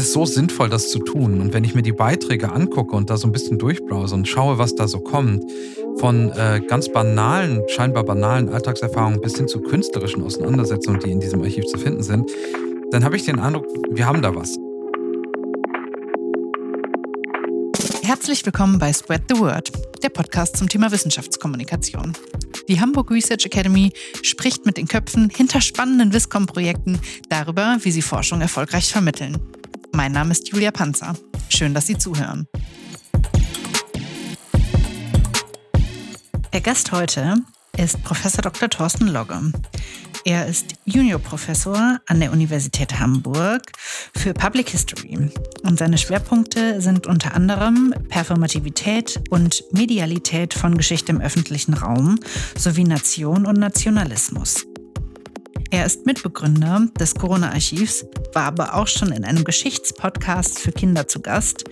ist so sinnvoll, das zu tun. Und wenn ich mir die Beiträge angucke und da so ein bisschen durchbrowse und schaue, was da so kommt, von äh, ganz banalen, scheinbar banalen Alltagserfahrungen bis hin zu künstlerischen Auseinandersetzungen, die in diesem Archiv zu finden sind, dann habe ich den Eindruck, wir haben da was. Herzlich willkommen bei Spread the Word, der Podcast zum Thema Wissenschaftskommunikation. Die Hamburg Research Academy spricht mit den Köpfen hinter spannenden Wiscom-Projekten darüber, wie sie Forschung erfolgreich vermitteln. Mein Name ist Julia Panzer. Schön, dass Sie zuhören. Der Gast heute ist Professor Dr. Thorsten Logge. Er ist Juniorprofessor an der Universität Hamburg für Public History und seine Schwerpunkte sind unter anderem Performativität und Medialität von Geschichte im öffentlichen Raum sowie Nation und Nationalismus. Er ist Mitbegründer des Corona-Archivs, war aber auch schon in einem Geschichtspodcast für Kinder zu Gast.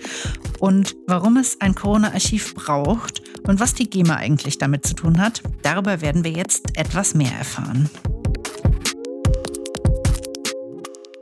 Und warum es ein Corona-Archiv braucht und was die GEMA eigentlich damit zu tun hat, darüber werden wir jetzt etwas mehr erfahren.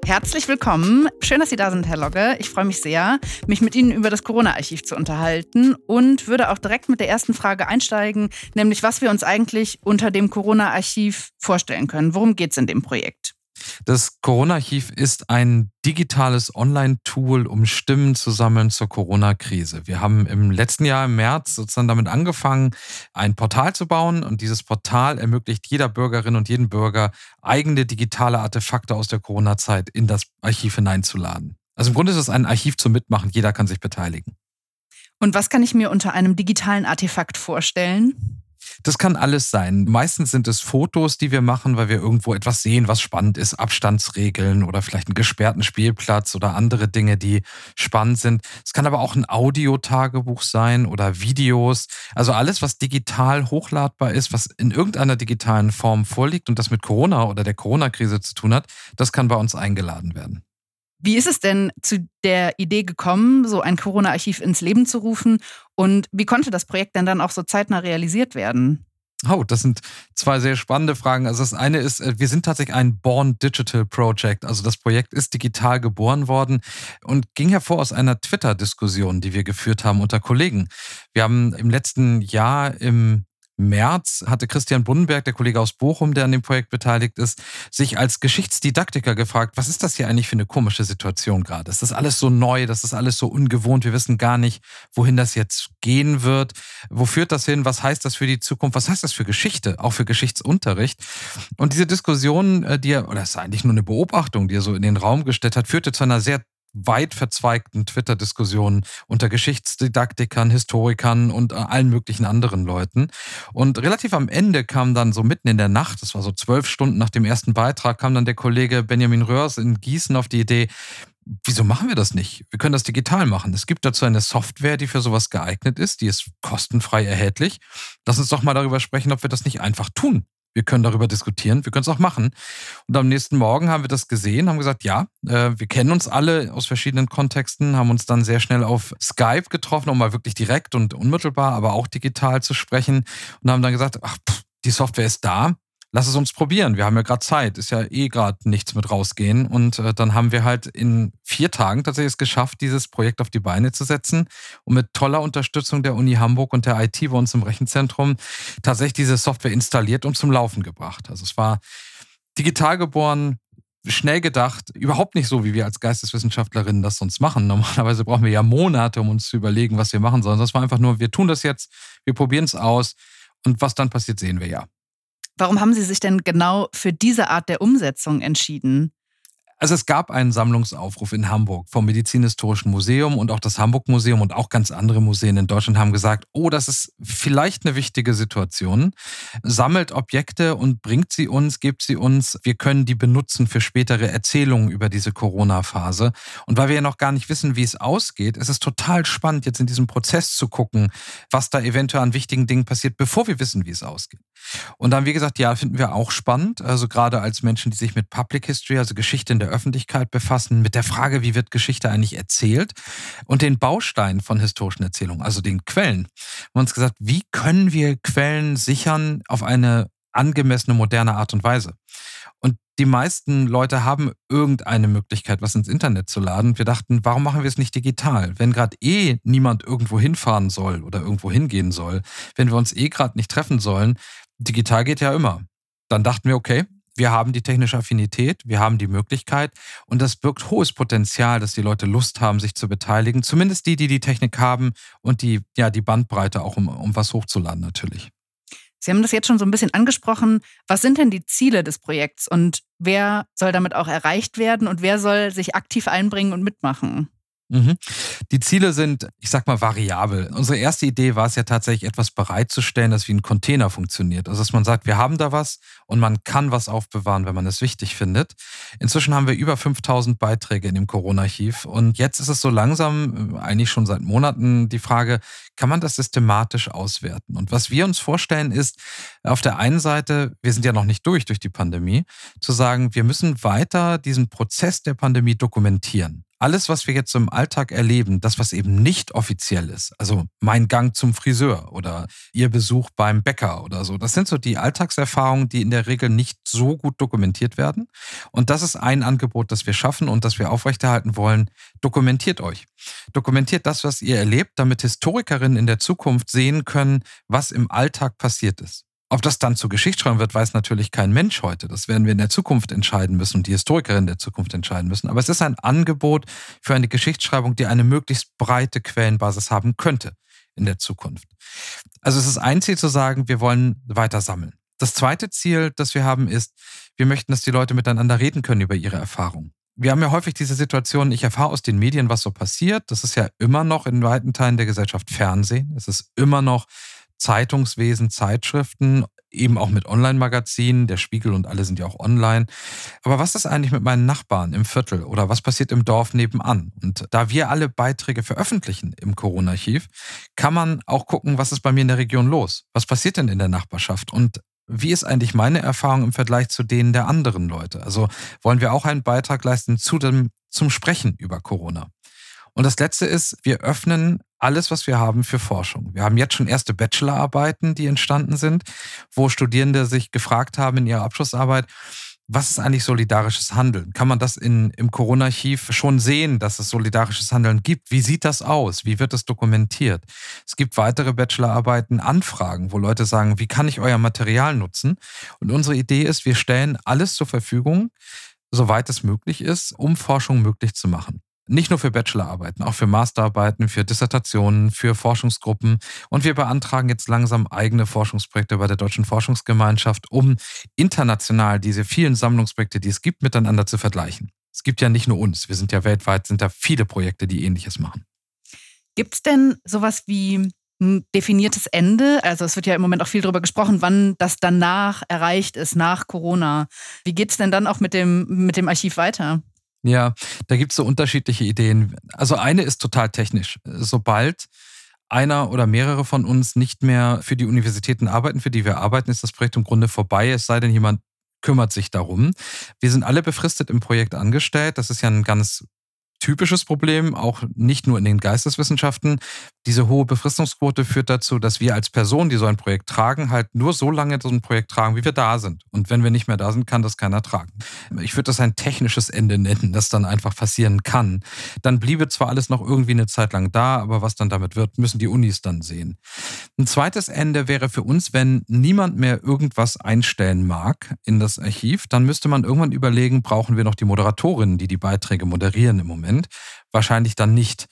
Herzlich willkommen. Schön, dass Sie da sind, Herr Logge. Ich freue mich sehr, mich mit Ihnen über das Corona-Archiv zu unterhalten und würde auch direkt mit der ersten Frage einsteigen, nämlich was wir uns eigentlich unter dem Corona-Archiv vorstellen können. Worum geht es in dem Projekt? Das Corona-Archiv ist ein digitales Online-Tool, um Stimmen zu sammeln zur Corona-Krise. Wir haben im letzten Jahr im März sozusagen damit angefangen, ein Portal zu bauen und dieses Portal ermöglicht jeder Bürgerin und jedem Bürger eigene digitale Artefakte aus der Corona-Zeit in das Archiv hineinzuladen. Also im Grunde ist es ein Archiv zum Mitmachen, jeder kann sich beteiligen. Und was kann ich mir unter einem digitalen Artefakt vorstellen? Das kann alles sein. Meistens sind es Fotos, die wir machen, weil wir irgendwo etwas sehen, was spannend ist. Abstandsregeln oder vielleicht einen gesperrten Spielplatz oder andere Dinge, die spannend sind. Es kann aber auch ein Audiotagebuch sein oder Videos. Also alles, was digital hochladbar ist, was in irgendeiner digitalen Form vorliegt und das mit Corona oder der Corona-Krise zu tun hat, das kann bei uns eingeladen werden. Wie ist es denn zu der Idee gekommen, so ein Corona-Archiv ins Leben zu rufen? Und wie konnte das Projekt denn dann auch so zeitnah realisiert werden? Oh, das sind zwei sehr spannende Fragen. Also das eine ist, äh, wir sind tatsächlich ein Born Digital Project. Also das Projekt ist digital geboren worden und ging hervor aus einer Twitter-Diskussion, die wir geführt haben unter Kollegen. Wir haben im letzten Jahr im März hatte Christian Bunnenberg, der Kollege aus Bochum, der an dem Projekt beteiligt ist, sich als Geschichtsdidaktiker gefragt, was ist das hier eigentlich für eine komische Situation gerade? Ist das alles so neu? Das ist alles so ungewohnt? Wir wissen gar nicht, wohin das jetzt gehen wird. Wo führt das hin? Was heißt das für die Zukunft? Was heißt das für Geschichte? Auch für Geschichtsunterricht? Und diese Diskussion, äh, die er, oder es ist eigentlich nur eine Beobachtung, die er so in den Raum gestellt hat, führte zu einer sehr weit verzweigten Twitter-Diskussionen unter Geschichtsdidaktikern, Historikern und äh, allen möglichen anderen Leuten. Und relativ am Ende kam dann so mitten in der Nacht, das war so zwölf Stunden nach dem ersten Beitrag, kam dann der Kollege Benjamin Röhrs in Gießen auf die Idee, wieso machen wir das nicht? Wir können das digital machen. Es gibt dazu eine Software, die für sowas geeignet ist, die ist kostenfrei erhältlich. Lass uns doch mal darüber sprechen, ob wir das nicht einfach tun. Wir können darüber diskutieren, wir können es auch machen. Und am nächsten Morgen haben wir das gesehen, haben gesagt, ja, äh, wir kennen uns alle aus verschiedenen Kontexten, haben uns dann sehr schnell auf Skype getroffen, um mal wirklich direkt und unmittelbar, aber auch digital zu sprechen und haben dann gesagt, ach, pff, die Software ist da, lass es uns probieren. Wir haben ja gerade Zeit, ist ja eh gerade nichts mit rausgehen. Und äh, dann haben wir halt in vier Tagen tatsächlich es geschafft, dieses Projekt auf die Beine zu setzen und mit toller Unterstützung der Uni Hamburg und der IT bei uns im Rechenzentrum tatsächlich diese Software installiert und zum Laufen gebracht. Also es war digital geboren, schnell gedacht, überhaupt nicht so, wie wir als Geisteswissenschaftlerinnen das sonst machen. Normalerweise brauchen wir ja Monate, um uns zu überlegen, was wir machen sollen. Das war einfach nur, wir tun das jetzt, wir probieren es aus und was dann passiert, sehen wir ja. Warum haben Sie sich denn genau für diese Art der Umsetzung entschieden? Also es gab einen Sammlungsaufruf in Hamburg vom Medizinhistorischen Museum und auch das Hamburg Museum und auch ganz andere Museen in Deutschland haben gesagt, oh, das ist vielleicht eine wichtige Situation. Sammelt Objekte und bringt sie uns, gebt sie uns. Wir können die benutzen für spätere Erzählungen über diese Corona-Phase. Und weil wir ja noch gar nicht wissen, wie es ausgeht, ist es total spannend, jetzt in diesem Prozess zu gucken, was da eventuell an wichtigen Dingen passiert, bevor wir wissen, wie es ausgeht. Und dann, wie gesagt, ja, finden wir auch spannend. Also gerade als Menschen, die sich mit Public History, also Geschichte in der Öffentlichkeit befassen, mit der Frage, wie wird Geschichte eigentlich erzählt und den Bausteinen von historischen Erzählungen, also den Quellen. Wir haben uns gesagt, wie können wir Quellen sichern auf eine angemessene, moderne Art und Weise? Und Die meisten Leute haben irgendeine Möglichkeit, was ins Internet zu laden. Wir dachten, warum machen wir es nicht digital? Wenn gerade eh niemand irgendwo hinfahren soll oder irgendwo hingehen soll, wenn wir uns eh gerade nicht treffen sollen, digital geht ja immer. Dann dachten wir, okay, wir haben die technische Affinität, wir haben die Möglichkeit und das birgt hohes Potenzial, dass die Leute Lust haben, sich zu beteiligen. Zumindest die, die die Technik haben und die, ja, die Bandbreite auch, um, um was hochzuladen natürlich. Sie haben das jetzt schon so ein bisschen angesprochen. Was sind denn die Ziele des Projekts und wer soll damit auch erreicht werden und wer soll sich aktiv einbringen und mitmachen? Mhm. Die Ziele sind, ich sag mal, variabel. Unsere erste Idee war es ja tatsächlich, etwas bereitzustellen, das wie ein Container funktioniert. Also, dass man sagt, wir haben da was und man kann was aufbewahren, wenn man es wichtig findet. Inzwischen haben wir über 5000 Beiträge in dem Corona-Archiv und jetzt ist es so langsam, äh, eigentlich schon seit Monaten, die Frage, kann man das systematisch auswerten? Und was wir uns vorstellen ist, auf der einen Seite, wir sind ja noch nicht durch durch die Pandemie, zu sagen, wir müssen weiter diesen Prozess der Pandemie dokumentieren alles, was wir jetzt im Alltag erleben, das, was eben nicht offiziell ist, also mein Gang zum Friseur oder Ihr Besuch beim Bäcker oder so, das sind so die Alltagserfahrungen, die in der Regel nicht so gut dokumentiert werden. Und das ist ein Angebot, das wir schaffen und das wir aufrechterhalten wollen. Dokumentiert euch. Dokumentiert das, was ihr erlebt, damit Historikerinnen in der Zukunft sehen können, was im Alltag passiert ist. Ob das dann zu Geschichtsschreibung wird, weiß natürlich kein Mensch heute. Das werden wir in der Zukunft entscheiden müssen und die Historikerinnen der Zukunft entscheiden müssen. Aber es ist ein Angebot für eine Geschichtsschreibung, die eine möglichst breite Quellenbasis haben könnte in der Zukunft. Also es ist ein Ziel zu sagen, wir wollen weiter sammeln. Das zweite Ziel, das wir haben, ist, wir möchten, dass die Leute miteinander reden können über ihre Erfahrungen. Wir haben ja häufig diese Situation, ich erfahre aus den Medien, was so passiert. Das ist ja immer noch in weiten Teilen der Gesellschaft Fernsehen. Es ist immer noch Zeitungswesen, Zeitschriften, eben auch mit Online-Magazinen, der Spiegel und alle sind ja auch online. Aber was ist eigentlich mit meinen Nachbarn im Viertel oder was passiert im Dorf nebenan? Und da wir alle Beiträge veröffentlichen im Corona-Archiv, kann man auch gucken, was ist bei mir in der Region los? Was passiert denn in der Nachbarschaft? Und wie ist eigentlich meine Erfahrung im Vergleich zu denen der anderen Leute? Also wollen wir auch einen Beitrag leisten zu dem, zum Sprechen über Corona? Und das Letzte ist, wir öffnen alles, was wir haben, für Forschung. Wir haben jetzt schon erste Bachelorarbeiten, die entstanden sind, wo Studierende sich gefragt haben in ihrer Abschlussarbeit, was ist eigentlich solidarisches Handeln? Kann man das in, im Corona-Archiv schon sehen, dass es solidarisches Handeln gibt? Wie sieht das aus? Wie wird es dokumentiert? Es gibt weitere Bachelorarbeiten, Anfragen, wo Leute sagen, wie kann ich euer Material nutzen? Und unsere Idee ist, wir stellen alles zur Verfügung, soweit es möglich ist, um Forschung möglich zu machen. Nicht nur für Bachelorarbeiten, auch für Masterarbeiten, für Dissertationen, für Forschungsgruppen. Und wir beantragen jetzt langsam eigene Forschungsprojekte bei der Deutschen Forschungsgemeinschaft, um international diese vielen Sammlungsprojekte, die es gibt, miteinander zu vergleichen. Es gibt ja nicht nur uns, wir sind ja weltweit, sind da viele Projekte, die ähnliches machen. Gibt es denn sowas wie ein definiertes Ende? Also es wird ja im Moment auch viel darüber gesprochen, wann das danach erreicht ist, nach Corona. Wie geht es denn dann auch mit dem, mit dem Archiv weiter? Ja, da gibt es so unterschiedliche Ideen. Also eine ist total technisch. Sobald einer oder mehrere von uns nicht mehr für die Universitäten arbeiten, für die wir arbeiten, ist das Projekt im Grunde vorbei, es sei denn, jemand kümmert sich darum. Wir sind alle befristet im Projekt angestellt. Das ist ja ein ganz typisches Problem, auch nicht nur in den Geisteswissenschaften. Diese hohe Befristungsquote führt dazu, dass wir als Person, die so ein Projekt tragen, halt nur so lange so ein Projekt tragen, wie wir da sind. Und wenn wir nicht mehr da sind, kann das keiner tragen. Ich würde das ein technisches Ende nennen, das dann einfach passieren kann. Dann bliebe zwar alles noch irgendwie eine Zeit lang da, aber was dann damit wird, müssen die Unis dann sehen. Ein zweites Ende wäre für uns, wenn niemand mehr irgendwas einstellen mag in das Archiv, dann müsste man irgendwann überlegen, brauchen wir noch die Moderatorinnen, die die Beiträge moderieren im Moment. Moment. Wahrscheinlich dann nicht.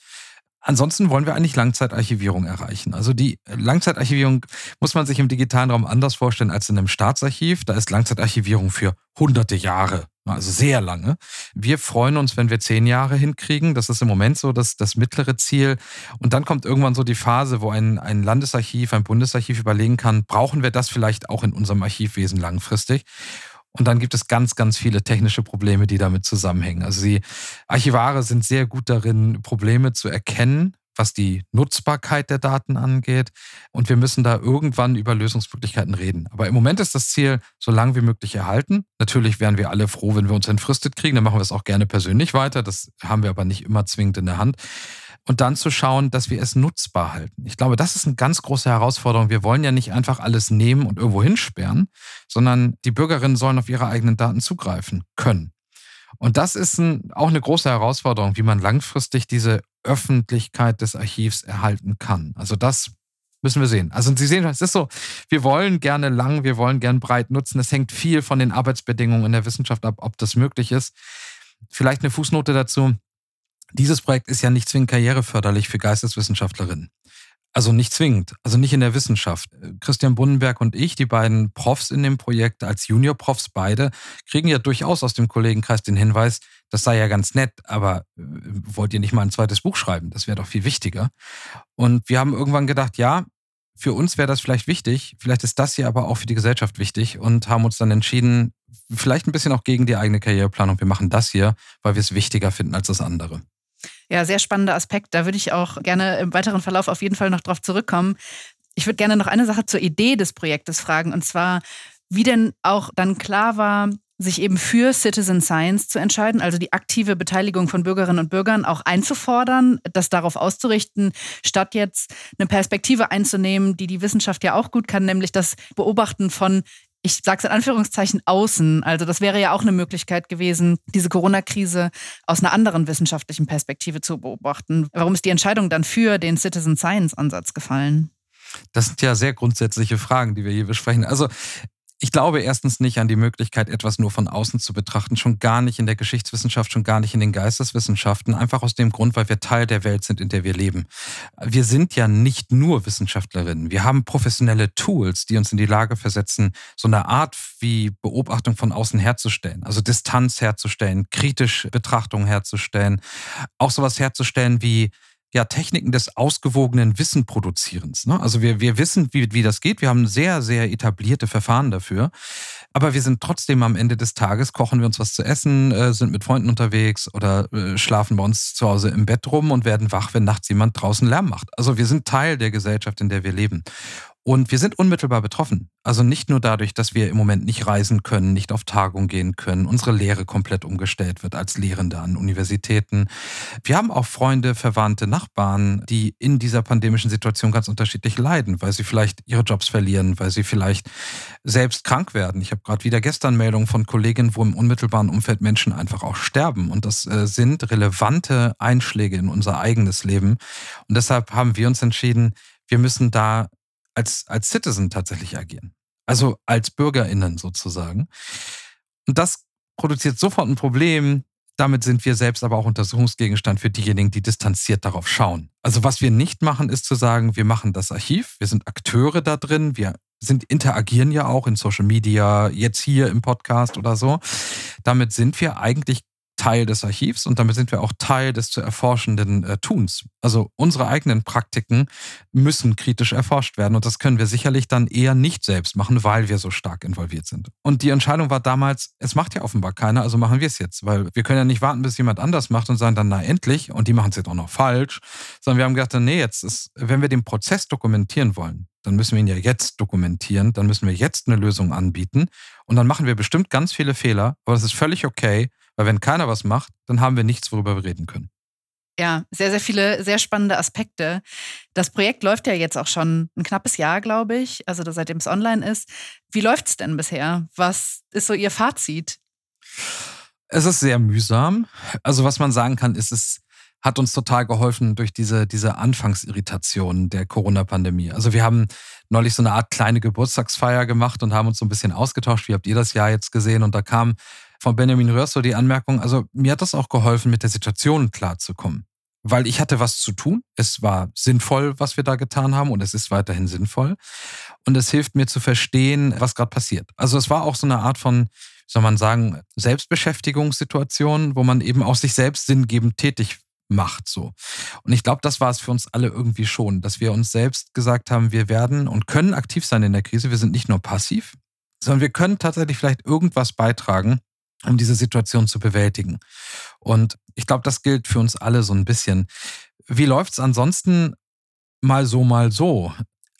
Ansonsten wollen wir eigentlich Langzeitarchivierung erreichen. Also die Langzeitarchivierung muss man sich im digitalen Raum anders vorstellen als in einem Staatsarchiv. Da ist Langzeitarchivierung für hunderte Jahre, also sehr lange. Wir freuen uns, wenn wir zehn Jahre hinkriegen. Das ist im Moment so das, das mittlere Ziel. Und dann kommt irgendwann so die Phase, wo ein, ein Landesarchiv, ein Bundesarchiv überlegen kann, brauchen wir das vielleicht auch in unserem Archivwesen langfristig? Und dann gibt es ganz, ganz viele technische Probleme, die damit zusammenhängen. Also die Archivare sind sehr gut darin, Probleme zu erkennen, was die Nutzbarkeit der Daten angeht. Und wir müssen da irgendwann über Lösungsmöglichkeiten reden. Aber im Moment ist das Ziel, so lange wie möglich erhalten. Natürlich wären wir alle froh, wenn wir uns entfristet kriegen. Dann machen wir es auch gerne persönlich weiter. Das haben wir aber nicht immer zwingend in der Hand. Und dann zu schauen, dass wir es nutzbar halten. Ich glaube, das ist eine ganz große Herausforderung. Wir wollen ja nicht einfach alles nehmen und irgendwo hinsperren, sondern die Bürgerinnen sollen auf ihre eigenen Daten zugreifen können. Und das ist ein, auch eine große Herausforderung, wie man langfristig diese Öffentlichkeit des Archivs erhalten kann. Also das müssen wir sehen. Also Sie sehen, es ist so, wir wollen gerne lang, wir wollen gerne breit nutzen. Es hängt viel von den Arbeitsbedingungen in der Wissenschaft ab, ob das möglich ist. Vielleicht eine Fußnote dazu. Dieses Projekt ist ja nicht zwingend karriereförderlich für Geisteswissenschaftlerinnen. Also nicht zwingend, also nicht in der Wissenschaft. Christian Bunnenberg und ich, die beiden Profs in dem Projekt als Junior-Profs beide, kriegen ja durchaus aus dem Kollegenkreis den Hinweis, das sei ja ganz nett, aber äh, wollt ihr nicht mal ein zweites Buch schreiben? Das wäre doch viel wichtiger. Und wir haben irgendwann gedacht, ja, für uns wäre das vielleicht wichtig, vielleicht ist das hier aber auch für die Gesellschaft wichtig und haben uns dann entschieden, vielleicht ein bisschen auch gegen die eigene Karriereplanung, wir machen das hier, weil wir es wichtiger finden als das andere. Ja, sehr spannender Aspekt. Da würde ich auch gerne im weiteren Verlauf auf jeden Fall noch drauf zurückkommen. Ich würde gerne noch eine Sache zur Idee des Projektes fragen, und zwar, wie denn auch dann klar war, sich eben für Citizen Science zu entscheiden, also die aktive Beteiligung von Bürgerinnen und Bürgern auch einzufordern, das darauf auszurichten, statt jetzt eine Perspektive einzunehmen, die die Wissenschaft ja auch gut kann, nämlich das Beobachten von ich sage es in Anführungszeichen, außen. Also das wäre ja auch eine Möglichkeit gewesen, diese Corona-Krise aus einer anderen wissenschaftlichen Perspektive zu beobachten. Warum ist die Entscheidung dann für den Citizen Science-Ansatz gefallen? Das sind ja sehr grundsätzliche Fragen, die wir hier besprechen. Also ich glaube erstens nicht an die Möglichkeit, etwas nur von außen zu betrachten, schon gar nicht in der Geschichtswissenschaft, schon gar nicht in den Geisteswissenschaften, einfach aus dem Grund, weil wir Teil der Welt sind, in der wir leben. Wir sind ja nicht nur Wissenschaftlerinnen, wir haben professionelle Tools, die uns in die Lage versetzen, so eine Art wie Beobachtung von außen herzustellen, also Distanz herzustellen, kritisch Betrachtung herzustellen, auch sowas herzustellen wie ja, Techniken des ausgewogenen Wissenproduzierens. Ne? Also wir, wir wissen, wie, wie das geht. Wir haben sehr, sehr etablierte Verfahren dafür. Aber wir sind trotzdem am Ende des Tages, kochen wir uns was zu essen, äh, sind mit Freunden unterwegs oder äh, schlafen bei uns zu Hause im Bett rum und werden wach, wenn nachts jemand draußen Lärm macht. Also wir sind Teil der Gesellschaft, in der wir leben. Und wir sind unmittelbar betroffen. Also nicht nur dadurch, dass wir im Moment nicht reisen können, nicht auf Tagung gehen können, unsere Lehre komplett umgestellt wird als Lehrende an Universitäten. Wir haben auch Freunde, Verwandte, Nachbarn, die in dieser pandemischen Situation ganz unterschiedlich leiden, weil sie vielleicht ihre Jobs verlieren, weil sie vielleicht selbst krank werden. Ich habe gerade wieder gestern Meldungen von Kolleginnen, wo im unmittelbaren Umfeld Menschen einfach auch sterben. Und das äh, sind relevante Einschläge in unser eigenes Leben. Und deshalb haben wir uns entschieden, wir müssen da als, als Citizen tatsächlich agieren. Also als BürgerInnen sozusagen. Und das produziert sofort ein Problem. Damit sind wir selbst aber auch Untersuchungsgegenstand für diejenigen, die distanziert darauf schauen. Also was wir nicht machen, ist zu sagen, wir machen das Archiv, wir sind Akteure da drin, wir sind, interagieren ja auch in Social Media, jetzt hier im Podcast oder so. Damit sind wir eigentlich Teil des Archivs und damit sind wir auch Teil des zu erforschenden äh, Tuns. Also unsere eigenen Praktiken müssen kritisch erforscht werden und das können wir sicherlich dann eher nicht selbst machen, weil wir so stark involviert sind. Und die Entscheidung war damals, es macht ja offenbar keiner, also machen wir es jetzt, weil wir können ja nicht warten, bis jemand anders macht und sagen dann, na endlich, und die machen es jetzt auch noch falsch, sondern wir haben gedacht, nee, jetzt ist, wenn wir den Prozess dokumentieren wollen, dann müssen wir ihn ja jetzt dokumentieren, dann müssen wir jetzt eine Lösung anbieten und dann machen wir bestimmt ganz viele Fehler, aber das ist völlig okay, weil wenn keiner was macht, dann haben wir nichts, worüber wir reden können. Ja, sehr, sehr viele, sehr spannende Aspekte. Das Projekt läuft ja jetzt auch schon ein knappes Jahr, glaube ich, also seitdem es online ist. Wie läuft es denn bisher? Was ist so Ihr Fazit? Es ist sehr mühsam. Also was man sagen kann, ist, es hat uns total geholfen durch diese, diese Anfangsirritation der Corona-Pandemie. Also wir haben neulich so eine Art kleine Geburtstagsfeier gemacht und haben uns so ein bisschen ausgetauscht. Wie habt ihr das Jahr jetzt gesehen? Und da kam von Benjamin Röhrs so die Anmerkung, also mir hat das auch geholfen, mit der Situation klarzukommen. Weil ich hatte was zu tun. Es war sinnvoll, was wir da getan haben und es ist weiterhin sinnvoll. Und es hilft mir zu verstehen, was gerade passiert. Also es war auch so eine Art von, soll man sagen, Selbstbeschäftigungssituation, wo man eben auch sich selbst sinngebend tätig macht so. Und ich glaube, das war es für uns alle irgendwie schon, dass wir uns selbst gesagt haben, wir werden und können aktiv sein in der Krise. Wir sind nicht nur passiv, sondern wir können tatsächlich vielleicht irgendwas beitragen, um diese Situation zu bewältigen. Und ich glaube, das gilt für uns alle so ein bisschen. Wie läuft es ansonsten mal so, mal so?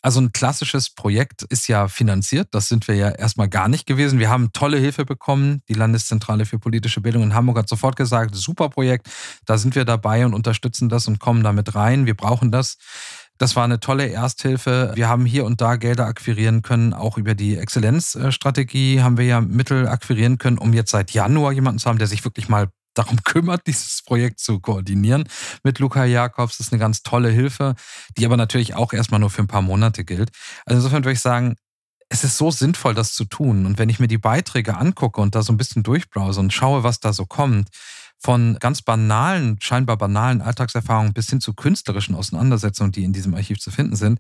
Also ein klassisches Projekt ist ja finanziert. Das sind wir ja erstmal gar nicht gewesen. Wir haben tolle Hilfe bekommen. Die Landeszentrale für politische Bildung in Hamburg hat sofort gesagt, super Projekt. Da sind wir dabei und unterstützen das und kommen damit rein. Wir brauchen das. Das war eine tolle Ersthilfe. Wir haben hier und da Gelder akquirieren können. Auch über die Exzellenzstrategie haben wir ja Mittel akquirieren können, um jetzt seit Januar jemanden zu haben, der sich wirklich mal darum kümmert, dieses Projekt zu koordinieren mit Luca Jakobs. Das ist eine ganz tolle Hilfe, die aber natürlich auch erstmal nur für ein paar Monate gilt. Also insofern würde ich sagen, es ist so sinnvoll, das zu tun. Und wenn ich mir die Beiträge angucke und da so ein bisschen durchbrowse und schaue, was da so kommt, von ganz banalen, scheinbar banalen Alltagserfahrungen bis hin zu künstlerischen Auseinandersetzungen, die in diesem Archiv zu finden sind,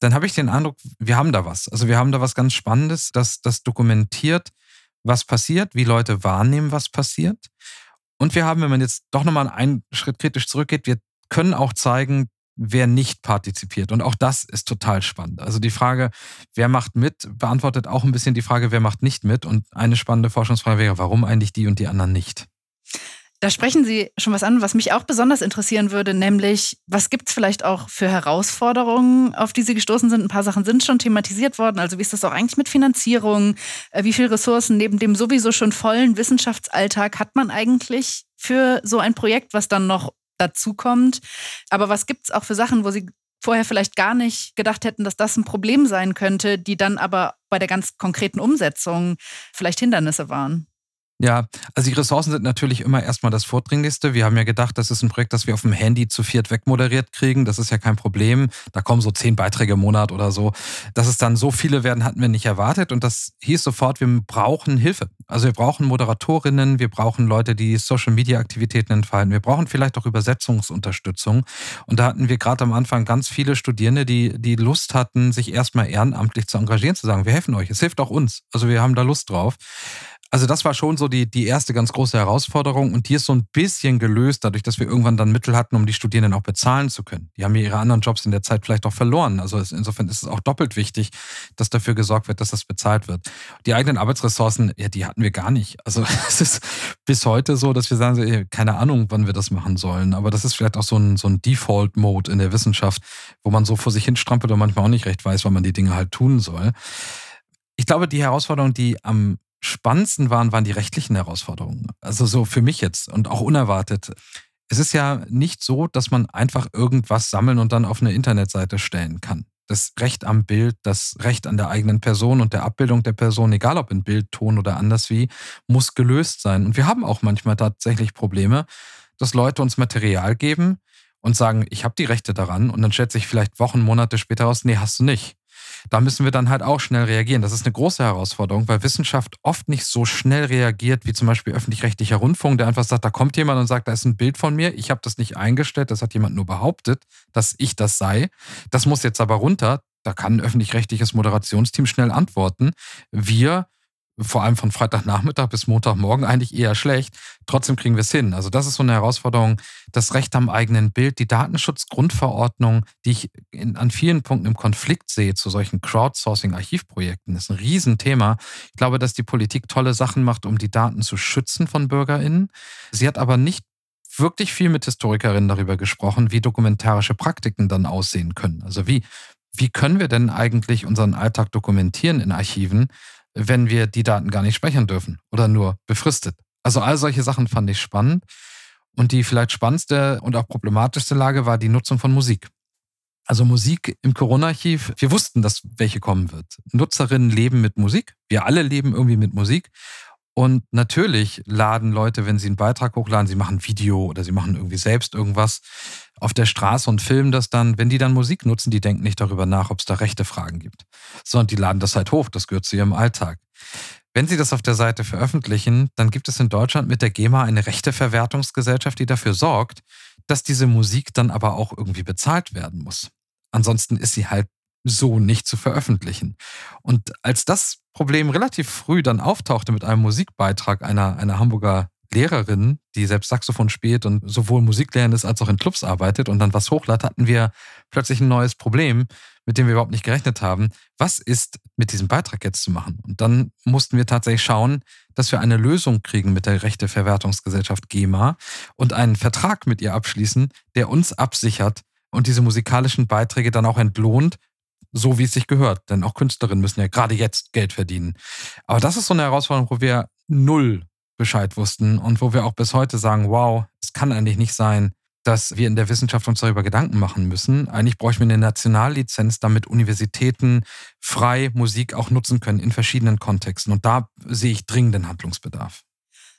dann habe ich den Eindruck, wir haben da was. Also wir haben da was ganz Spannendes, das, das dokumentiert, was passiert, wie Leute wahrnehmen, was passiert. Und wir haben, wenn man jetzt doch nochmal einen Schritt kritisch zurückgeht, wir können auch zeigen, wer nicht partizipiert. Und auch das ist total spannend. Also die Frage, wer macht mit, beantwortet auch ein bisschen die Frage, wer macht nicht mit. Und eine spannende Forschungsfrage wäre, warum eigentlich die und die anderen nicht? Da sprechen Sie schon was an, was mich auch besonders interessieren würde, nämlich, was gibt es vielleicht auch für Herausforderungen, auf die Sie gestoßen sind? Ein paar Sachen sind schon thematisiert worden. Also wie ist das auch eigentlich mit Finanzierung? Äh, wie viele Ressourcen neben dem sowieso schon vollen Wissenschaftsalltag hat man eigentlich für so ein Projekt, was dann noch dazukommt? Aber was gibt es auch für Sachen, wo Sie vorher vielleicht gar nicht gedacht hätten, dass das ein Problem sein könnte, die dann aber bei der ganz konkreten Umsetzung vielleicht Hindernisse waren? Ja, also die Ressourcen sind natürlich immer erstmal das Vordringlichste. Wir haben ja gedacht, das ist ein Projekt, das wir auf dem Handy zu viert wegmoderiert kriegen. Das ist ja kein Problem. Da kommen so zehn Beiträge im Monat oder so. Dass es dann so viele werden, hatten wir nicht erwartet. Und das hieß sofort, wir brauchen Hilfe. Also wir brauchen Moderatorinnen, wir brauchen Leute, die Social-Media-Aktivitäten entfalten. Wir brauchen vielleicht auch Übersetzungsunterstützung. Und da hatten wir gerade am Anfang ganz viele Studierende, die, die Lust hatten, sich erstmal ehrenamtlich zu engagieren, zu sagen, wir helfen euch. Es hilft auch uns. Also wir haben da Lust drauf. Also das war schon so die, die erste ganz große Herausforderung und die ist so ein bisschen gelöst, dadurch, dass wir irgendwann dann Mittel hatten, um die Studierenden auch bezahlen zu können. Die haben ja ihre anderen Jobs in der Zeit vielleicht auch verloren. Also insofern ist es auch doppelt wichtig, dass dafür gesorgt wird, dass das bezahlt wird. Die eigenen Arbeitsressourcen, ja, die hatten wir gar nicht. Also es ist bis heute so, dass wir sagen, keine Ahnung, wann wir das machen sollen. Aber das ist vielleicht auch so ein, so ein Default-Mode in der Wissenschaft, wo man so vor sich hin strampelt und manchmal auch nicht recht weiß, wann man die Dinge halt tun soll. Ich glaube, die Herausforderung, die am spannendsten waren, waren die rechtlichen Herausforderungen. Also so für mich jetzt und auch unerwartet. Es ist ja nicht so, dass man einfach irgendwas sammeln und dann auf eine Internetseite stellen kann. Das Recht am Bild, das Recht an der eigenen Person und der Abbildung der Person, egal ob in Bild, Ton oder anders wie, muss gelöst sein. Und wir haben auch manchmal tatsächlich Probleme, dass Leute uns Material geben und sagen, ich habe die Rechte daran und dann stellt sich vielleicht Wochen, Monate später raus, nee, hast du nicht. Da müssen wir dann halt auch schnell reagieren. Das ist eine große Herausforderung, weil Wissenschaft oft nicht so schnell reagiert wie zum Beispiel öffentlich-rechtlicher Rundfunk, der einfach sagt, da kommt jemand und sagt, da ist ein Bild von mir, ich habe das nicht eingestellt, das hat jemand nur behauptet, dass ich das sei. Das muss jetzt aber runter. Da kann ein öffentlich-rechtliches Moderationsteam schnell antworten. Wir vor allem von Freitagnachmittag bis Montagmorgen eigentlich eher schlecht. Trotzdem kriegen wir es hin. Also das ist so eine Herausforderung. Das Recht am eigenen Bild, die Datenschutzgrundverordnung, die ich in, an vielen Punkten im Konflikt sehe zu solchen Crowdsourcing-Archivprojekten, ist ein Riesenthema. Ich glaube, dass die Politik tolle Sachen macht, um die Daten zu schützen von BürgerInnen. Sie hat aber nicht wirklich viel mit Historikerinnen darüber gesprochen, wie dokumentarische Praktiken dann aussehen können. Also wie, wie können wir denn eigentlich unseren Alltag dokumentieren in Archiven, wenn wir die Daten gar nicht speichern dürfen oder nur befristet. Also all solche Sachen fand ich spannend. Und die vielleicht spannendste und auch problematischste Lage war die Nutzung von Musik. Also Musik im Corona-Archiv, wir wussten, dass welche kommen wird. Nutzerinnen leben mit Musik. Wir alle leben irgendwie mit Musik. Und natürlich laden Leute, wenn sie einen Beitrag hochladen, sie machen Video oder sie machen irgendwie selbst irgendwas auf der Straße und filmen das dann. Wenn die dann Musik nutzen, die denken nicht darüber nach, ob es da rechte Fragen gibt, sondern die laden das halt hoch. Das gehört zu ihrem Alltag. Wenn sie das auf der Seite veröffentlichen, dann gibt es in Deutschland mit der GEMA eine Rechteverwertungsgesellschaft, die dafür sorgt, dass diese Musik dann aber auch irgendwie bezahlt werden muss. Ansonsten ist sie halt so nicht zu veröffentlichen. Und als das Problem relativ früh dann auftauchte mit einem Musikbeitrag einer, einer Hamburger Lehrerin, die selbst Saxophon spielt und sowohl Musiklehrerin ist als auch in Clubs arbeitet und dann was hochlädt, hatten wir plötzlich ein neues Problem, mit dem wir überhaupt nicht gerechnet haben. Was ist mit diesem Beitrag jetzt zu machen? Und dann mussten wir tatsächlich schauen, dass wir eine Lösung kriegen mit der Rechteverwertungsgesellschaft GEMA und einen Vertrag mit ihr abschließen, der uns absichert und diese musikalischen Beiträge dann auch entlohnt so wie es sich gehört. Denn auch Künstlerinnen müssen ja gerade jetzt Geld verdienen. Aber das ist so eine Herausforderung, wo wir null Bescheid wussten und wo wir auch bis heute sagen, wow, es kann eigentlich nicht sein, dass wir in der Wissenschaft uns darüber Gedanken machen müssen. Eigentlich bräuchten wir eine Nationallizenz, damit Universitäten frei Musik auch nutzen können in verschiedenen Kontexten. Und da sehe ich dringenden Handlungsbedarf.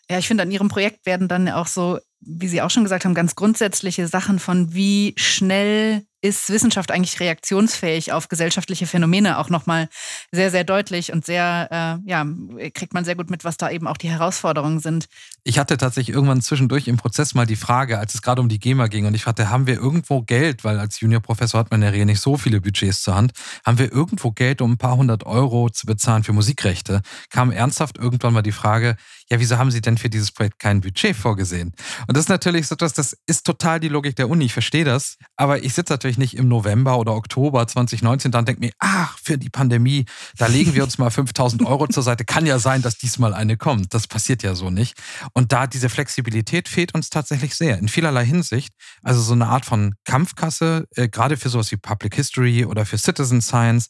Ja, ich finde, an Ihrem Projekt werden dann auch so, wie Sie auch schon gesagt haben, ganz grundsätzliche Sachen von wie schnell ist Wissenschaft eigentlich reaktionsfähig auf gesellschaftliche Phänomene auch nochmal sehr, sehr deutlich und sehr, äh, ja, kriegt man sehr gut mit, was da eben auch die Herausforderungen sind. Ich hatte tatsächlich irgendwann zwischendurch im Prozess mal die Frage, als es gerade um die GEMA ging und ich fragte, haben wir irgendwo Geld, weil als Juniorprofessor hat man in der Regel nicht so viele Budgets zur Hand, haben wir irgendwo Geld, um ein paar hundert Euro zu bezahlen für Musikrechte? Kam ernsthaft irgendwann mal die Frage, ja, wieso haben Sie denn für dieses Projekt kein Budget vorgesehen? Und das ist natürlich so etwas, das ist total die Logik der Uni, ich verstehe das, aber ich sitze natürlich nicht im November oder Oktober 2019 dann denke mir, ach, für die Pandemie, da legen wir uns mal 5000 Euro zur Seite. Kann ja sein, dass diesmal eine kommt. Das passiert ja so nicht. Und da diese Flexibilität fehlt uns tatsächlich sehr, in vielerlei Hinsicht. Also so eine Art von Kampfkasse, äh, gerade für sowas wie Public History oder für Citizen Science,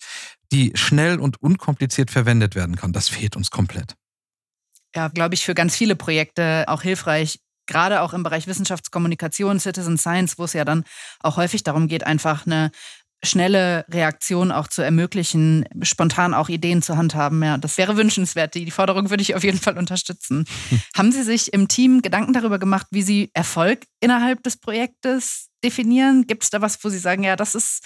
die schnell und unkompliziert verwendet werden kann. Das fehlt uns komplett ja, glaube ich, für ganz viele Projekte auch hilfreich, gerade auch im Bereich Wissenschaftskommunikation, Citizen Science, wo es ja dann auch häufig darum geht, einfach eine schnelle Reaktion auch zu ermöglichen, spontan auch Ideen zur Hand haben. Ja, das wäre wünschenswert. Die, Forderung würde ich auf jeden Fall unterstützen. Haben Sie sich im Team Gedanken darüber gemacht, wie Sie Erfolg innerhalb des Projektes definieren? Gibt es da was, wo Sie sagen, ja, das ist,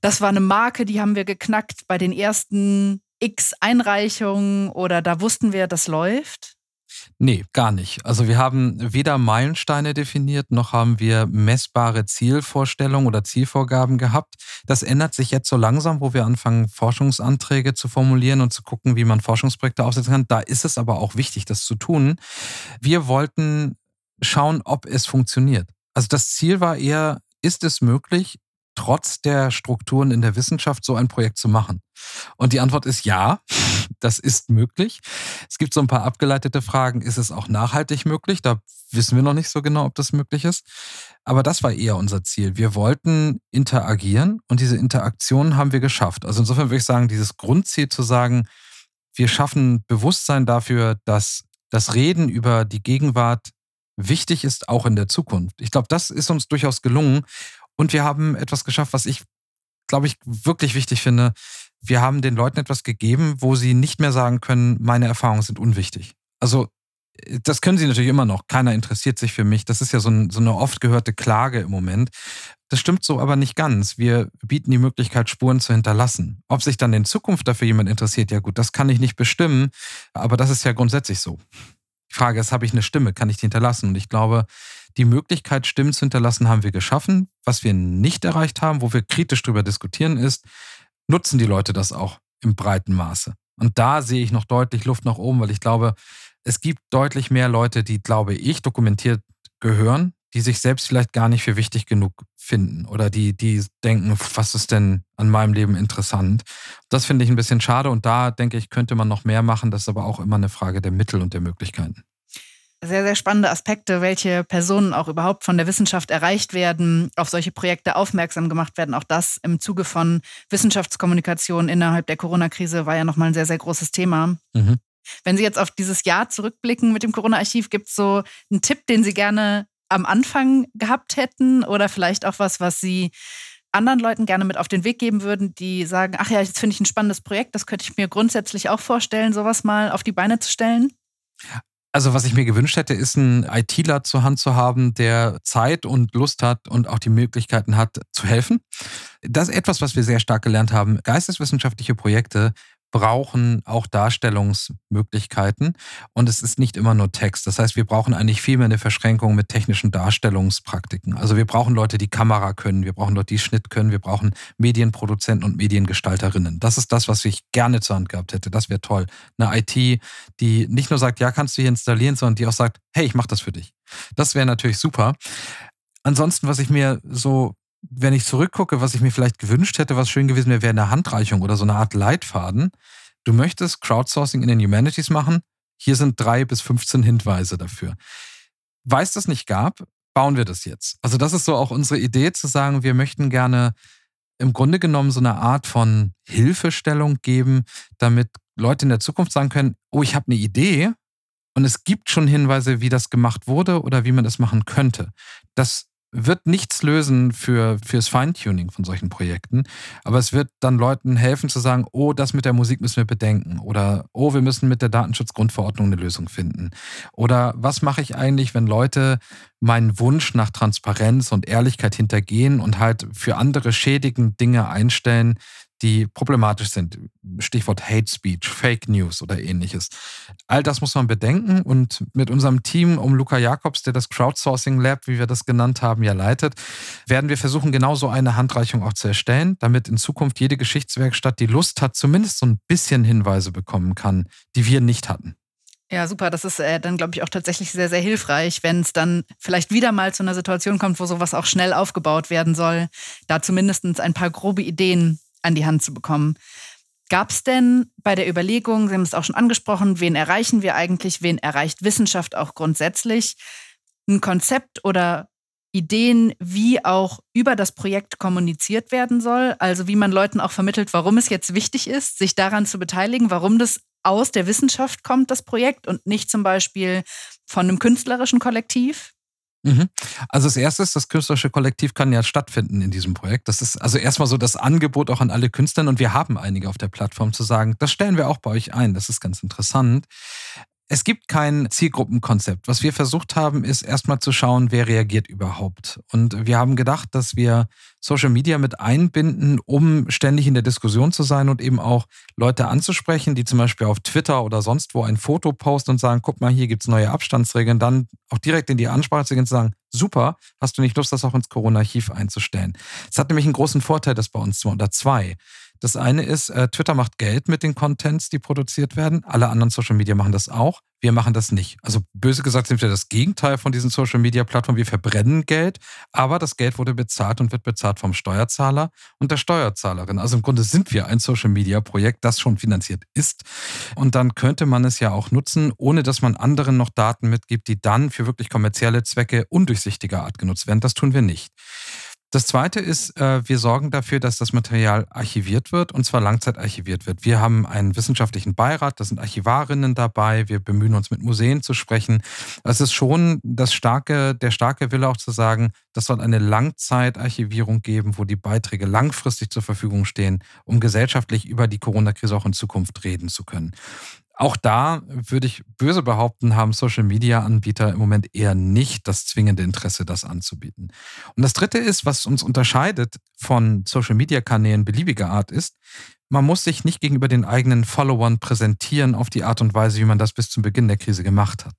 das war eine Marke, die haben wir geknackt bei den ersten X Einreichungen oder da wussten wir, das läuft? Nee, gar nicht. Also wir haben weder Meilensteine definiert, noch haben wir messbare Zielvorstellungen oder Zielvorgaben gehabt. Das ändert sich jetzt so langsam, wo wir anfangen, Forschungsanträge zu formulieren und zu gucken, wie man Forschungsprojekte aufsetzen kann. Da ist es aber auch wichtig, das zu tun. Wir wollten schauen, ob es funktioniert. Also das Ziel war eher, ist es möglich, trotz der Strukturen in der Wissenschaft so ein Projekt zu machen? Und die Antwort ist ja, das ist möglich. Es gibt so ein paar abgeleitete Fragen. Ist es auch nachhaltig möglich? Da wissen wir noch nicht so genau, ob das möglich ist. Aber das war eher unser Ziel. Wir wollten interagieren und diese Interaktion haben wir geschafft. Also insofern würde ich sagen, dieses Grundziel zu sagen, wir schaffen Bewusstsein dafür, dass das Reden über die Gegenwart wichtig ist, auch in der Zukunft. Ich glaube, das ist uns durchaus gelungen. Und wir haben etwas geschafft, was ich, glaube ich, wirklich wichtig finde. Wir haben den Leuten etwas gegeben, wo sie nicht mehr sagen können, meine Erfahrungen sind unwichtig. Also äh, das können sie natürlich immer noch. Keiner interessiert sich für mich. Das ist ja so, ein, so, eine oft gehörte Klage im Moment. Das stimmt so aber nicht ganz. Wir bieten die Möglichkeit, Spuren zu hinterlassen. Ob sich dann in Zukunft dafür jemand interessiert, ja gut, das kann ich nicht bestimmen. Aber das ist ja grundsätzlich so. Die Frage ist, habe ich eine Stimme? Kann ich die hinterlassen? Und ich glaube, die Möglichkeit, Stimmen zu hinterlassen, haben wir geschaffen. Was wir nicht erreicht haben, wo wir kritisch darüber diskutieren, ist, nutzen die Leute das auch im breiten Maße? Und da sehe ich noch deutlich Luft nach oben, weil ich glaube, es gibt deutlich mehr Leute, die, glaube ich, dokumentiert gehören, die sich selbst vielleicht gar nicht für wichtig genug finden oder die, die denken, was ist denn an meinem Leben interessant. Das finde ich ein bisschen schade und da denke ich, könnte man noch mehr machen. Das ist aber auch immer eine Frage der Mittel und der Möglichkeiten sehr, sehr spannende Aspekte, welche Personen auch überhaupt von der Wissenschaft erreicht werden, auf solche Projekte aufmerksam gemacht werden. Auch das im Zuge von Wissenschaftskommunikation innerhalb der Corona-Krise war ja nochmal ein sehr, sehr großes Thema. Mhm. Wenn Sie jetzt auf dieses Jahr zurückblicken mit dem Corona-Archiv, gibt es so einen Tipp, den Sie gerne am Anfang gehabt hätten oder vielleicht auch was, was Sie anderen Leuten gerne mit auf den Weg geben würden, die sagen, ach ja, jetzt finde ich ein spannendes Projekt, das könnte ich mir grundsätzlich auch vorstellen, sowas mal auf die Beine zu stellen? Also was ich mir gewünscht hätte, ist ein ITler zur Hand zu haben, der Zeit und Lust hat und auch die Möglichkeiten hat zu helfen. Das ist etwas, was wir sehr stark gelernt haben. Geisteswissenschaftliche Projekte brauchen auch Darstellungsmöglichkeiten und es ist nicht immer nur Text. Das heißt, wir brauchen eigentlich viel mehr eine Verschränkung mit technischen Darstellungspraktiken. Also wir brauchen Leute, die Kamera können, wir brauchen Leute, die Schnitt können, wir brauchen Medienproduzenten und Mediengestalterinnen. Das ist das, was ich gerne zur Hand gehabt hätte. Das wäre toll. Eine IT, die nicht nur sagt, ja, kannst du hier installieren, sondern die auch sagt, hey, ich mache das für dich. Das wäre natürlich super. Ansonsten, was ich mir so wenn ich zurückgucke, was ich mir vielleicht gewünscht hätte, was schön gewesen wäre, wäre eine Handreichung oder so eine Art Leitfaden. Du möchtest Crowdsourcing in den Humanities machen. Hier sind drei bis 15 Hinweise dafür. Weil es das nicht gab, bauen wir das jetzt. Also das ist so auch unsere Idee zu sagen, wir möchten gerne im Grunde genommen so eine Art von Hilfestellung geben, damit Leute in der Zukunft sagen können, oh, ich habe eine Idee und es gibt schon Hinweise, wie das gemacht wurde oder wie man das machen könnte. Das wird nichts lösen für, fürs Feintuning von solchen Projekten, aber es wird dann Leuten helfen zu sagen, oh, das mit der Musik müssen wir bedenken oder oh, wir müssen mit der Datenschutzgrundverordnung eine Lösung finden. Oder was mache ich eigentlich, wenn Leute meinen Wunsch nach Transparenz und Ehrlichkeit hintergehen und halt für andere schädigend Dinge einstellen, die problematisch sind. Stichwort Hate Speech, Fake News oder ähnliches. All das muss man bedenken und mit unserem Team um Luca Jakobs, der das Crowdsourcing Lab, wie wir das genannt haben, ja leitet, werden wir versuchen, genau so eine Handreichung auch zu erstellen, damit in Zukunft jede Geschichtswerkstatt, die Lust hat, zumindest so ein bisschen Hinweise bekommen kann, die wir nicht hatten. Ja, super. Das ist äh, dann, glaube ich, auch tatsächlich sehr, sehr hilfreich, wenn es dann vielleicht wieder mal zu einer Situation kommt, wo sowas auch schnell aufgebaut werden soll, da zumindest ein paar grobe Ideen an die Hand zu bekommen. Gab es denn bei der Überlegung, Sie haben es auch schon angesprochen, wen erreichen wir eigentlich, wen erreicht Wissenschaft auch grundsätzlich, ein Konzept oder Ideen, wie auch über das Projekt kommuniziert werden soll? Also wie man Leuten auch vermittelt, warum es jetzt wichtig ist, sich daran zu beteiligen, warum das aus der Wissenschaft kommt, das Projekt, und nicht zum Beispiel von einem künstlerischen Kollektiv? Mhm. Also das erste ist, das künstlerische Kollektiv kann ja stattfinden in diesem Projekt. Das ist also erstmal so das Angebot auch an alle Künstler und wir haben einige auf der Plattform zu sagen, das stellen wir auch bei euch ein. Das ist ganz interessant. Es gibt kein Zielgruppenkonzept. Was wir versucht haben, ist erstmal zu schauen, wer reagiert überhaupt. Und wir haben gedacht, dass wir Social Media mit einbinden, um ständig in der Diskussion zu sein und eben auch Leute anzusprechen, die zum Beispiel auf Twitter oder sonst wo ein Foto posten und sagen, guck mal, hier gibt es neue Abstandsregeln, dann auch direkt in die Ansprache zu gehen und zu sagen, super, hast du nicht Lust, das auch ins Corona-Archiv einzustellen? Es hat nämlich einen großen Vorteil, das bei uns oder zwei. Das eine ist, äh, Twitter macht Geld mit den Contents, die produziert werden. Alle anderen Social Media machen das auch. Wir machen das nicht. Also böse gesagt sind wir das Gegenteil von diesen Social Media Plattformen. Wir verbrennen Geld, aber das Geld wurde bezahlt und wird bezahlt vom Steuerzahler und der Steuerzahlerin. Also im Grunde sind wir ein Social Media Projekt, das schon finanziert ist. Und dann könnte man es ja auch nutzen, ohne dass man anderen noch Daten mitgibt, die dann für wirklich kommerzielle Zwecke undurchsichtiger Art genutzt werden. Das tun wir nicht. Das zweite ist, äh, wir sorgen dafür, dass das Material archiviert wird und zwar langzeitarchiviert wird. Wir haben einen wissenschaftlichen Beirat, da sind Archivarinnen dabei, wir bemühen uns mit Museen zu sprechen. Es ist schon das starke, der starke Wille auch zu sagen, das soll eine Langzeitarchivierung geben, wo die Beiträge langfristig zur Verfügung stehen, um gesellschaftlich über die Corona-Krise auch in Zukunft reden zu können. Auch da würde ich böse behaupten, haben Social-Media-Anbieter im Moment eher nicht das zwingende Interesse, das anzubieten. Und das Dritte ist, was uns unterscheidet von Social-Media-Kanälen beliebiger Art ist, man muss sich nicht gegenüber den eigenen Followern präsentieren auf die Art und Weise, wie man das bis zum Beginn der Krise gemacht hat.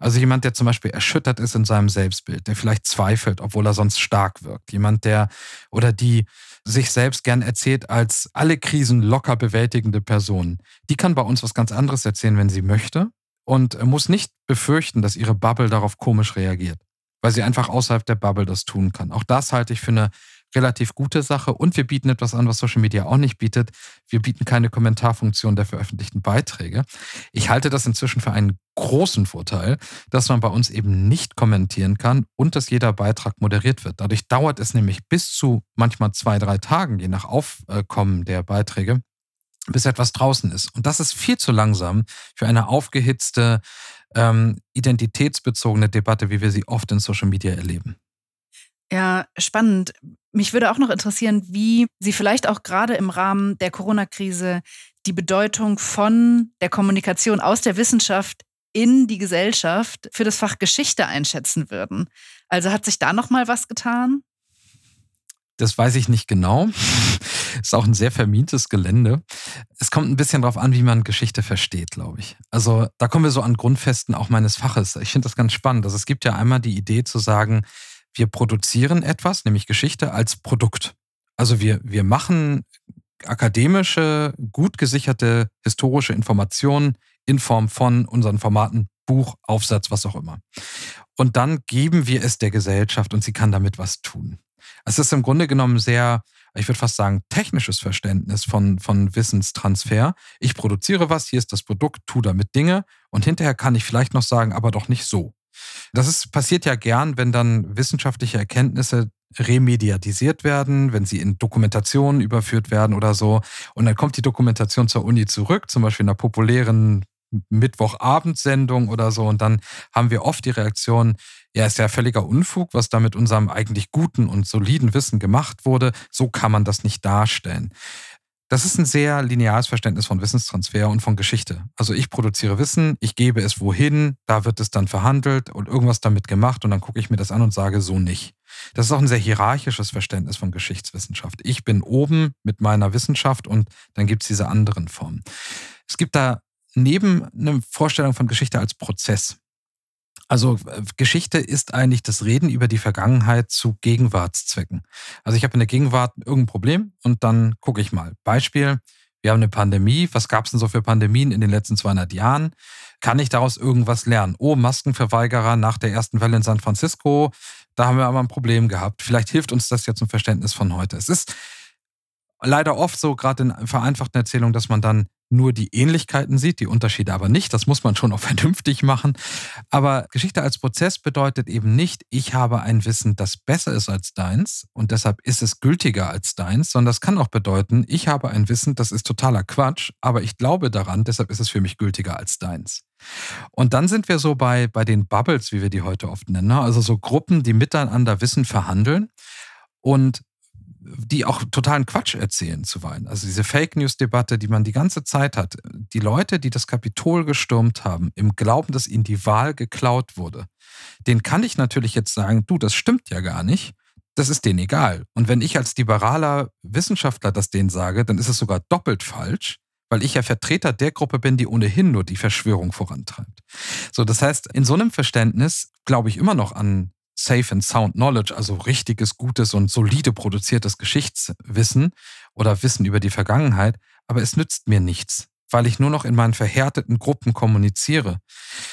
Also jemand, der zum Beispiel erschüttert ist in seinem Selbstbild, der vielleicht zweifelt, obwohl er sonst stark wirkt. Jemand, der oder die sich selbst gern erzählt als alle Krisen locker bewältigende Person. Die kann bei uns was ganz anderes erzählen, wenn sie möchte und muss nicht befürchten, dass ihre Bubble darauf komisch reagiert, weil sie einfach außerhalb der Bubble das tun kann. Auch das halte ich für eine relativ gute Sache und wir bieten etwas an, was Social Media auch nicht bietet. Wir bieten keine Kommentarfunktion der veröffentlichten Beiträge. Ich halte das inzwischen für einen großen Vorteil, dass man bei uns eben nicht kommentieren kann und dass jeder Beitrag moderiert wird. Dadurch dauert es nämlich bis zu manchmal zwei, drei Tagen, je nach Aufkommen der Beiträge, bis etwas draußen ist. Und das ist viel zu langsam für eine aufgehitzte, ähm, identitätsbezogene Debatte, wie wir sie oft in Social Media erleben. Ja, spannend. Mich würde auch noch interessieren, wie Sie vielleicht auch gerade im Rahmen der Corona-Krise die Bedeutung von der Kommunikation aus der Wissenschaft in die Gesellschaft für das Fach Geschichte einschätzen würden. Also hat sich da noch mal was getan? Das weiß ich nicht genau. Ist auch ein sehr vermintes Gelände. Es kommt ein bisschen darauf an, wie man Geschichte versteht, glaube ich. Also da kommen wir so an Grundfesten auch meines Faches. Ich finde das ganz spannend. Also es gibt ja einmal die Idee zu sagen, wir produzieren etwas, nämlich Geschichte, als Produkt. Also wir, wir machen akademische, gut gesicherte historische Informationen in Form von unseren Formaten, Buch, Aufsatz, was auch immer. Und dann geben wir es der Gesellschaft und sie kann damit was tun. Es ist im Grunde genommen sehr, ich würde fast sagen, technisches Verständnis von, von Wissenstransfer. Ich produziere was, hier ist das Produkt, tu damit Dinge und hinterher kann ich vielleicht noch sagen, aber doch nicht so. Das ist, passiert ja gern, wenn dann wissenschaftliche Erkenntnisse remediatisiert werden, wenn sie in Dokumentationen überführt werden oder so. Und dann kommt die Dokumentation zur Uni zurück, zum Beispiel in einer populären Mittwochabendsendung oder so. Und dann haben wir oft die Reaktion, ja, ist ja völliger Unfug, was da mit unserem eigentlich guten und soliden Wissen gemacht wurde. So kann man das nicht darstellen. Das ist ein sehr lineares Verständnis von Wissenstransfer und von Geschichte. Also ich produziere Wissen, ich gebe es wohin, da wird es dann verhandelt und irgendwas damit gemacht und dann gucke ich mir das an und sage so nicht. Das ist auch ein sehr hierarchisches Verständnis von Geschichtswissenschaft. Ich bin oben mit meiner Wissenschaft und dann gibt es diese anderen Formen. Es gibt da neben einer Vorstellung von Geschichte als Prozess. Also Geschichte ist eigentlich das Reden über die Vergangenheit zu Gegenwartszwecken. Also ich habe in der Gegenwart irgendein Problem und dann gucke ich mal. Beispiel, wir haben eine Pandemie. Was gab es denn so für Pandemien in den letzten 200 Jahren? Kann ich daraus irgendwas lernen? Oh, Maskenverweigerer nach der ersten Welle in San Francisco. Da haben wir aber ein Problem gehabt. Vielleicht hilft uns das ja zum Verständnis von heute. Es ist leider oft so, gerade in vereinfachten Erzählungen, dass man dann nur die Ähnlichkeiten sieht, die Unterschiede aber nicht. Das muss man schon auch vernünftig machen. Aber Geschichte als Prozess bedeutet eben nicht, ich habe ein Wissen, das besser ist als deins und deshalb ist es gültiger als deins, sondern das kann auch bedeuten, ich habe ein Wissen, das ist totaler Quatsch, aber ich glaube daran, deshalb ist es für mich gültiger als deins. Und dann sind wir so bei, bei den Bubbles, wie wir die heute oft nennen, ne? also so Gruppen, die miteinander Wissen verhandeln. Und die auch totalen Quatsch erzählen zuweilen. Also diese Fake News-Debatte, die man die ganze Zeit hat. Die Leute, die das Kapitol gestürmt haben, im Glauben, dass ihnen die Wahl geklaut wurde, den kann ich natürlich jetzt sagen, du, das stimmt ja gar nicht. Das ist denen egal. Und wenn ich als liberaler Wissenschaftler das denen sage, dann ist es sogar doppelt falsch, weil ich ja Vertreter der Gruppe bin, die ohnehin nur die Verschwörung vorantreibt. So, das heißt, in so einem Verständnis glaube ich immer noch an Safe and Sound Knowledge, also richtiges, gutes und solide produziertes Geschichtswissen oder Wissen über die Vergangenheit, aber es nützt mir nichts, weil ich nur noch in meinen verhärteten Gruppen kommuniziere.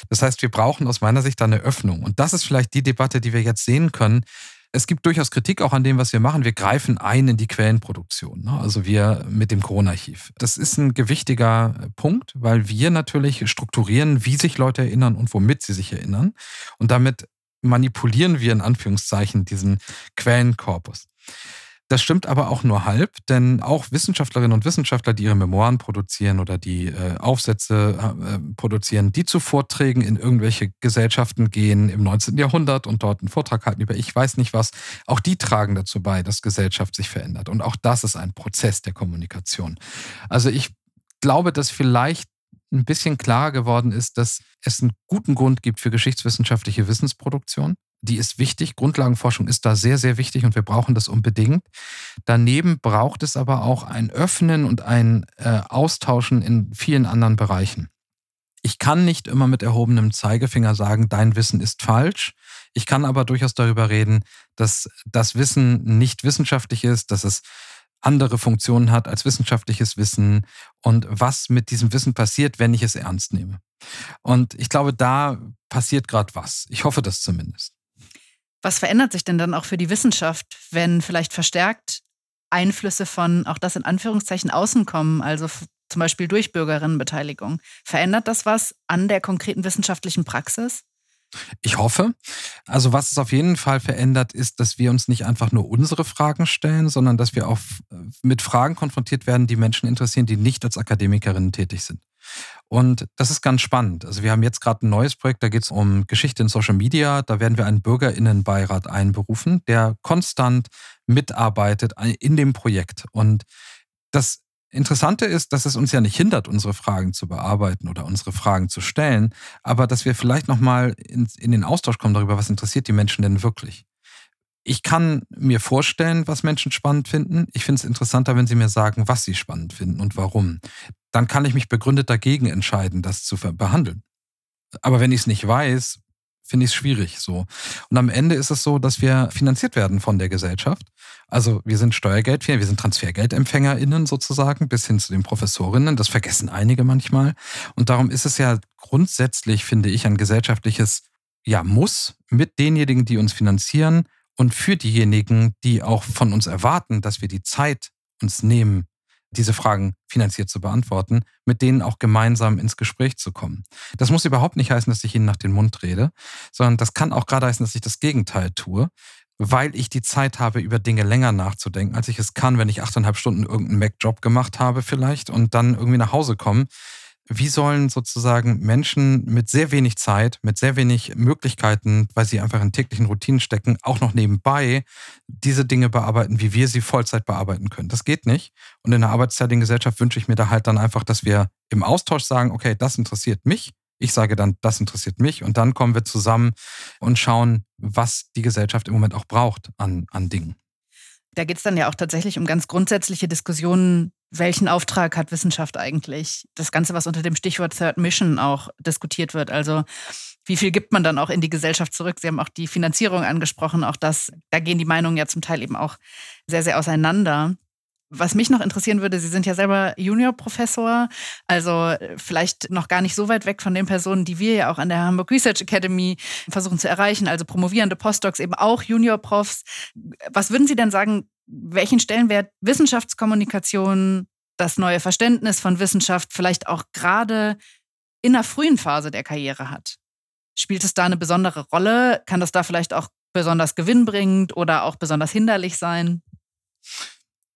Das heißt, wir brauchen aus meiner Sicht eine Öffnung. Und das ist vielleicht die Debatte, die wir jetzt sehen können. Es gibt durchaus Kritik auch an dem, was wir machen. Wir greifen ein in die Quellenproduktion, ne? also wir mit dem Corona-Archiv. Das ist ein gewichtiger Punkt, weil wir natürlich strukturieren, wie sich Leute erinnern und womit sie sich erinnern. Und damit manipulieren wir in Anführungszeichen diesen Quellenkorpus. Das stimmt aber auch nur halb, denn auch Wissenschaftlerinnen und Wissenschaftler, die ihre Memoiren produzieren oder die äh, Aufsätze äh, produzieren, die zu Vorträgen in irgendwelche Gesellschaften gehen im 19. Jahrhundert und dort einen Vortrag halten über ich weiß nicht was, auch die tragen dazu bei, dass Gesellschaft sich verändert. Und auch das ist ein Prozess der Kommunikation. Also ich glaube, dass vielleicht ein bisschen klarer geworden ist, dass es einen guten Grund gibt für geschichtswissenschaftliche Wissensproduktion. Die ist wichtig. Grundlagenforschung ist da sehr, sehr wichtig und wir brauchen das unbedingt. Daneben braucht es aber auch ein Öffnen und ein äh, Austauschen in vielen anderen Bereichen. Ich kann nicht immer mit erhobenem Zeigefinger sagen, dein Wissen ist falsch. Ich kann aber durchaus darüber reden, dass das Wissen nicht wissenschaftlich ist, dass es andere Funktionen hat als wissenschaftliches Wissen und was mit diesem Wissen passiert, wenn ich es ernst nehme. Und ich glaube, da passiert gerade was. Ich hoffe das zumindest. Was verändert sich denn dann auch für die Wissenschaft, wenn vielleicht verstärkt Einflüsse von, auch das in Anführungszeichen, außen kommen, also zum Beispiel durch Bürgerinnenbeteiligung? Verändert das was an der konkreten wissenschaftlichen Praxis? Ich hoffe. Also was es auf jeden Fall verändert, ist, dass wir uns nicht einfach nur unsere Fragen stellen, sondern dass wir auch mit Fragen konfrontiert werden, die Menschen interessieren, die nicht als Akademikerinnen tätig sind. Und das ist ganz spannend. Also wir haben jetzt gerade ein neues Projekt, da geht es um Geschichte in Social Media. Da werden wir einen Bürgerinnenbeirat einberufen, der konstant mitarbeitet in dem Projekt. Und das Interessante ist, dass es uns ja nicht hindert, unsere Fragen zu bearbeiten oder unsere Fragen zu stellen, aber dass wir vielleicht nochmal in, in den Austausch kommen darüber, was interessiert die Menschen denn wirklich. Ich kann mir vorstellen, was Menschen spannend finden. Ich finde es interessanter, wenn sie mir sagen, was sie spannend finden und warum. Dann kann ich mich begründet dagegen entscheiden, das zu behandeln. Aber wenn ich es nicht weiß, finde ich es schwierig so. Und am Ende ist es so, dass wir finanziert werden von der Gesellschaft. Also wir sind Steuergeld, wir sind TransfergeldempfängerInnen sozusagen, bis hin zu den Professorinnen. Das vergessen einige manchmal. Und darum ist es ja grundsätzlich, finde ich, ein gesellschaftliches ja, Muss mit denjenigen, die uns finanzieren und für diejenigen, die auch von uns erwarten, dass wir die Zeit uns nehmen, diese Fragen finanziert zu beantworten, mit denen auch gemeinsam ins Gespräch zu kommen. Das muss überhaupt nicht heißen, dass ich ihnen nach den Mund rede, sondern das kann auch gerade heißen, dass ich das Gegenteil tue. Weil ich die Zeit habe, über Dinge länger nachzudenken, als ich es kann, wenn ich achteinhalb Stunden irgendeinen Mac-Job gemacht habe vielleicht und dann irgendwie nach Hause komme. Wie sollen sozusagen Menschen mit sehr wenig Zeit, mit sehr wenig Möglichkeiten, weil sie einfach in täglichen Routinen stecken, auch noch nebenbei diese Dinge bearbeiten, wie wir sie Vollzeit bearbeiten können? Das geht nicht. Und in einer arbeitszeitigen Gesellschaft wünsche ich mir da halt dann einfach, dass wir im Austausch sagen, okay, das interessiert mich ich sage dann, das interessiert mich. Und dann kommen wir zusammen und schauen, was die Gesellschaft im Moment auch braucht an, an Dingen. Da geht es dann ja auch tatsächlich um ganz grundsätzliche Diskussionen, welchen Auftrag hat Wissenschaft eigentlich? Das Ganze, was unter dem Stichwort Third Mission auch diskutiert wird. Also wie viel gibt man dann auch in die Gesellschaft zurück? Sie haben auch die Finanzierung angesprochen. Auch das, da gehen die Meinungen ja zum Teil eben auch sehr, sehr auseinander. Was mich noch interessieren würde, Sie sind ja selber Juniorprofessor, also äh, vielleicht noch gar nicht so weit weg von den Personen, die wir ja auch an der Hamburg Research Academy versuchen zu erreichen, also promovierende Postdocs, eben auch Juniorprofs. Was würden Sie denn sagen, welchen Stellenwert Wissenschaftskommunikation, das neue Verständnis von Wissenschaft vielleicht auch gerade in der frühen Phase der Karriere hat? Spielt es da eine besondere Rolle? Kann das da vielleicht auch besonders gewinnbringend oder auch besonders hinderlich sein?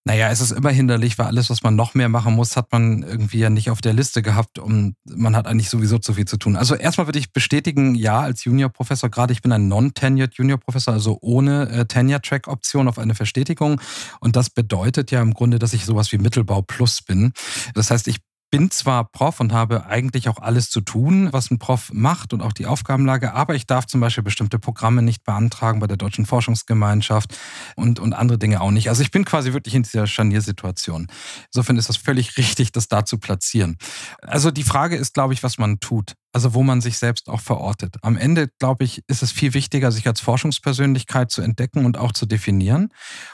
Naja, es ist immer hinderlich, weil alles, was man noch mehr machen muss, hat man irgendwie ja nicht auf der Liste gehabt und man hat eigentlich sowieso zu viel zu tun. Also erstmal würde ich bestätigen, ja, als Juniorprofessor, gerade ich bin ein non-tenured Juniorprofessor, also ohne äh, Tenure-Track-Option auf eine Verstetigung. Und das bedeutet ja im Grunde, dass ich sowas wie Mittelbau Plus bin. Das heißt, ich bin zwar Prof und habe eigentlich auch alles zu tun, was ein Prof macht und auch die Aufgabenlage, aber ich darf zum Beispiel bestimmte Programme nicht beantragen bei der Deutschen Forschungsgemeinschaft und, und andere Dinge auch nicht. Also ich bin quasi wirklich in dieser Scharniersituation. Insofern ist das völlig richtig, das da zu platzieren. Also die Frage ist, glaube ich, was man tut also wo man sich selbst auch verortet. Am Ende, glaube ich, ist es viel wichtiger, sich als Forschungspersönlichkeit zu entdecken und auch zu definieren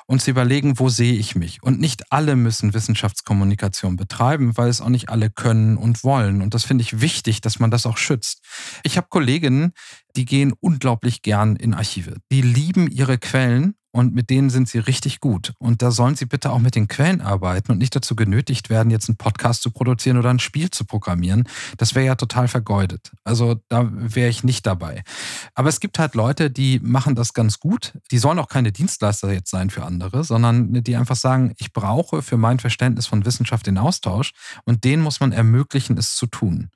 und zu überlegen, wo sehe ich mich. Und nicht alle müssen Wissenschaftskommunikation betreiben, weil es auch nicht alle können und wollen. Und das finde ich wichtig, dass man das auch schützt. Ich habe Kolleginnen, die gehen unglaublich gern in Archive. Die lieben ihre Quellen und mit denen sind sie richtig gut. Und da sollen sie bitte auch mit den Quellen arbeiten und nicht dazu genötigt werden, jetzt einen Podcast zu produzieren oder ein Spiel zu programmieren. Das wäre ja total vergeudet. Also da wäre ich nicht dabei. Aber es gibt halt Leute, die machen das ganz gut. Die sollen auch keine Dienstleister jetzt sein für andere, sondern die einfach sagen, ich brauche für mein Verständnis von Wissenschaft den Austausch und denen muss man ermöglichen, es zu tun.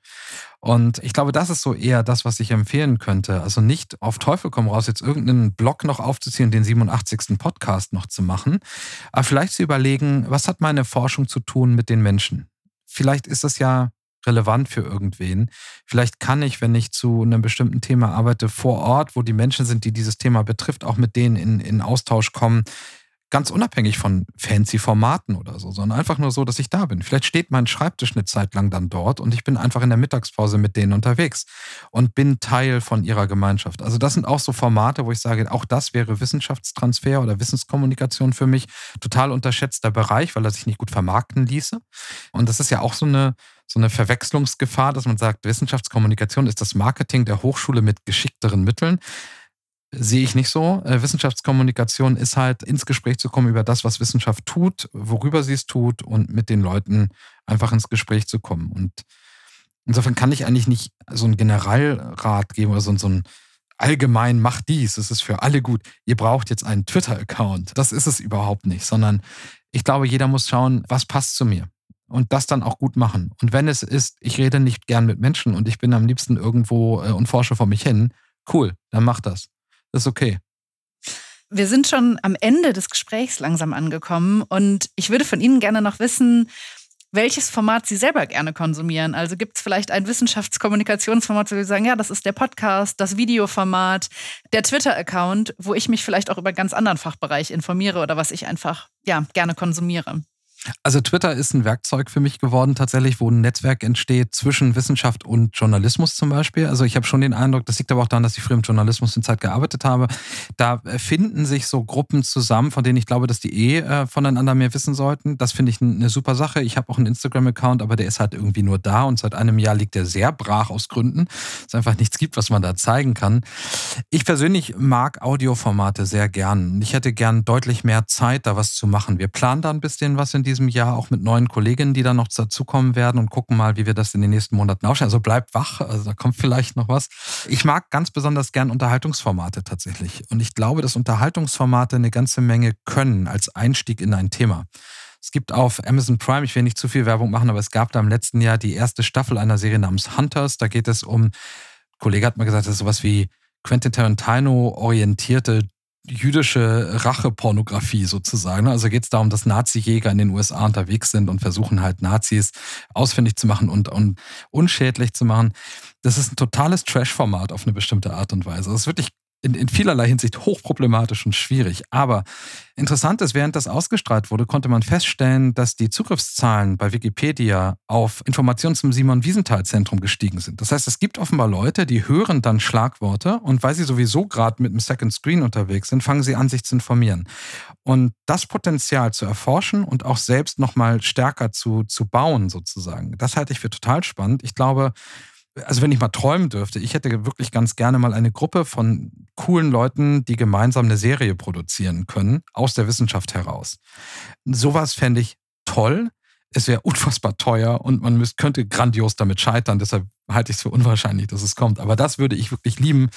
Und ich glaube, das ist so eher das, was ich empfehlen könnte. Also nicht auf Teufel komm raus, jetzt irgendeinen Blog noch aufzuziehen, den 87. Podcast noch zu machen, aber vielleicht zu überlegen, was hat meine Forschung zu tun mit den Menschen? Vielleicht ist das ja relevant für irgendwen. Vielleicht kann ich, wenn ich zu einem bestimmten Thema arbeite, vor Ort, wo die Menschen sind, die dieses Thema betrifft, auch mit denen in, in Austausch kommen, ganz unabhängig von fancy Formaten oder so, sondern einfach nur so, dass ich da bin. Vielleicht steht mein Schreibtisch eine Zeit lang dann dort und ich bin einfach in der Mittagspause mit denen unterwegs und bin Teil von ihrer Gemeinschaft. Also das sind auch so Formate, wo ich sage, auch das wäre Wissenschaftstransfer oder Wissenskommunikation für mich. Total unterschätzter Bereich, weil er sich nicht gut vermarkten ließe. Und das ist ja auch so eine, so eine Verwechslungsgefahr, dass man sagt, Wissenschaftskommunikation ist das Marketing der Hochschule mit geschickteren Mitteln sehe ich nicht so. Äh, Wissenschaftskommunikation ist halt ins Gespräch zu kommen über das, was Wissenschaft tut, worüber sie es tut und mit den Leuten einfach ins Gespräch zu kommen. Und insofern kann ich eigentlich nicht so einen Generalrat geben oder so, so ein allgemein macht dies, es ist für alle gut. Ihr braucht jetzt einen Twitter-Account. Das ist es überhaupt nicht, sondern ich glaube, jeder muss schauen, was passt zu mir und das dann auch gut machen. Und wenn es ist, ich rede nicht gern mit Menschen und ich bin am liebsten irgendwo äh, und forsche vor mich hin, cool, dann mach das. Das ist okay. Wir sind schon am Ende des Gesprächs langsam angekommen und ich würde von Ihnen gerne noch wissen, welches Format Sie selber gerne konsumieren. Also gibt es vielleicht ein Wissenschaftskommunikationsformat, wo Sie sagen, ja, das ist der Podcast, das Videoformat, der Twitter-Account, wo ich mich vielleicht auch über einen ganz anderen Fachbereich informiere oder was ich einfach ja, gerne konsumiere. Also Twitter ist ein Werkzeug für mich geworden, tatsächlich, wo ein Netzwerk entsteht zwischen Wissenschaft und Journalismus zum Beispiel. Also ich habe schon den Eindruck, das liegt aber auch daran, dass ich früher im Journalismus in Zeit gearbeitet habe. Da finden sich so Gruppen zusammen, von denen ich glaube, dass die eh äh, voneinander mehr wissen sollten. Das finde ich eine super Sache. Ich habe auch einen Instagram-Account, aber der ist halt irgendwie nur da und seit einem Jahr liegt der sehr brach aus Gründen. Es einfach nichts gibt, was man da zeigen kann. Ich persönlich mag Audioformate sehr gern. Ich hätte gern deutlich mehr Zeit, da was zu machen. Wir planen da ein bisschen was in diesem Jahr, auch mit neuen Kolleginnen, die dann noch dazukommen werden und gucken mal, wie wir das in den nächsten Monaten aufstellen. Also bleibt wach, also da kommt vielleicht noch was. Ich mag ganz besonders gern Unterhaltungsformate tatsächlich. Und ich glaube, dass Unterhaltungsformate eine ganze Menge können als Einstieg in ein Thema. Es gibt auf Amazon Prime, ich will nicht zu viel Werbung machen, aber es gab da im letzten Jahr die erste Staffel einer Serie namens Hunters. Da geht es um, ein Kollege hat mal gesagt, das ist sowas wie Quentin Tarantino orientierte jüdische Rachepornografie sozusagen. Also geht es darum, dass Nazi-Jäger in den USA unterwegs sind und versuchen halt Nazis ausfindig zu machen und, und unschädlich zu machen. Das ist ein totales Trash-Format auf eine bestimmte Art und Weise. Das ist wirklich in, in vielerlei Hinsicht hochproblematisch und schwierig. Aber interessant ist, während das ausgestrahlt wurde, konnte man feststellen, dass die Zugriffszahlen bei Wikipedia auf Informationen zum Simon-Wiesenthal-Zentrum gestiegen sind. Das heißt, es gibt offenbar Leute, die hören dann Schlagworte und weil sie sowieso gerade mit einem Second Screen unterwegs sind, fangen sie an, sich zu informieren. Und das Potenzial zu erforschen und auch selbst nochmal stärker zu, zu bauen, sozusagen, das halte ich für total spannend. Ich glaube, also wenn ich mal träumen dürfte, ich hätte wirklich ganz gerne mal eine Gruppe von coolen Leuten, die gemeinsam eine Serie produzieren können, aus der Wissenschaft heraus. Sowas fände ich toll. Es wäre unfassbar teuer und man müsste, könnte grandios damit scheitern. Deshalb halte ich es für unwahrscheinlich, dass es kommt. Aber das würde ich wirklich lieben,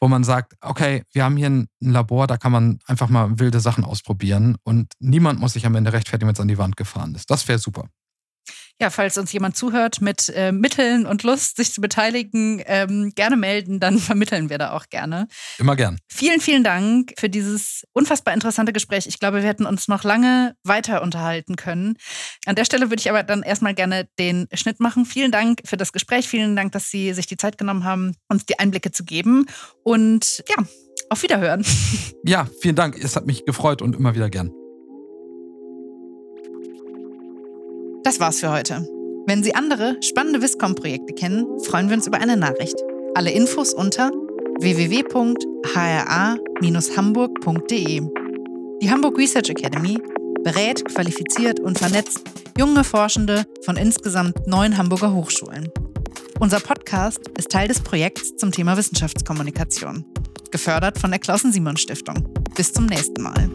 wo man sagt, okay, wir haben hier ein Labor, da kann man einfach mal wilde Sachen ausprobieren und niemand muss sich am Ende rechtfertigen, wenn es an die Wand gefahren ist. Das wäre super ja, falls uns jemand zuhört mit äh, Mitteln und Lust, sich zu beteiligen, ähm, gerne melden, dann vermitteln wir da auch gerne. Immer gern. Vielen, vielen Dank für dieses unfassbar interessante Gespräch. Ich glaube, wir hätten uns noch lange weiter unterhalten können. An der Stelle würde ich aber dann erstmal gerne den Schnitt machen. Vielen Dank für das Gespräch. Vielen Dank, dass Sie sich die Zeit genommen haben, uns die Einblicke zu geben. Und ja, auf Wiederhören. Ja, vielen Dank. Es hat mich gefreut und immer wieder gern. Das war's für heute. Wenn Sie andere spannende Viscom-Projekte kennen, freuen wir uns über eine Nachricht. Alle Infos unter www.hra-hamburg.de. Die Hamburg Research Academy berät, qualifiziert und vernetzt junge Forschende von insgesamt neun Hamburger Hochschulen. Unser Podcast ist Teil des Projekts zum Thema Wissenschaftskommunikation, gefördert von der Klausen-Simon-Stiftung. Bis zum nächsten Mal.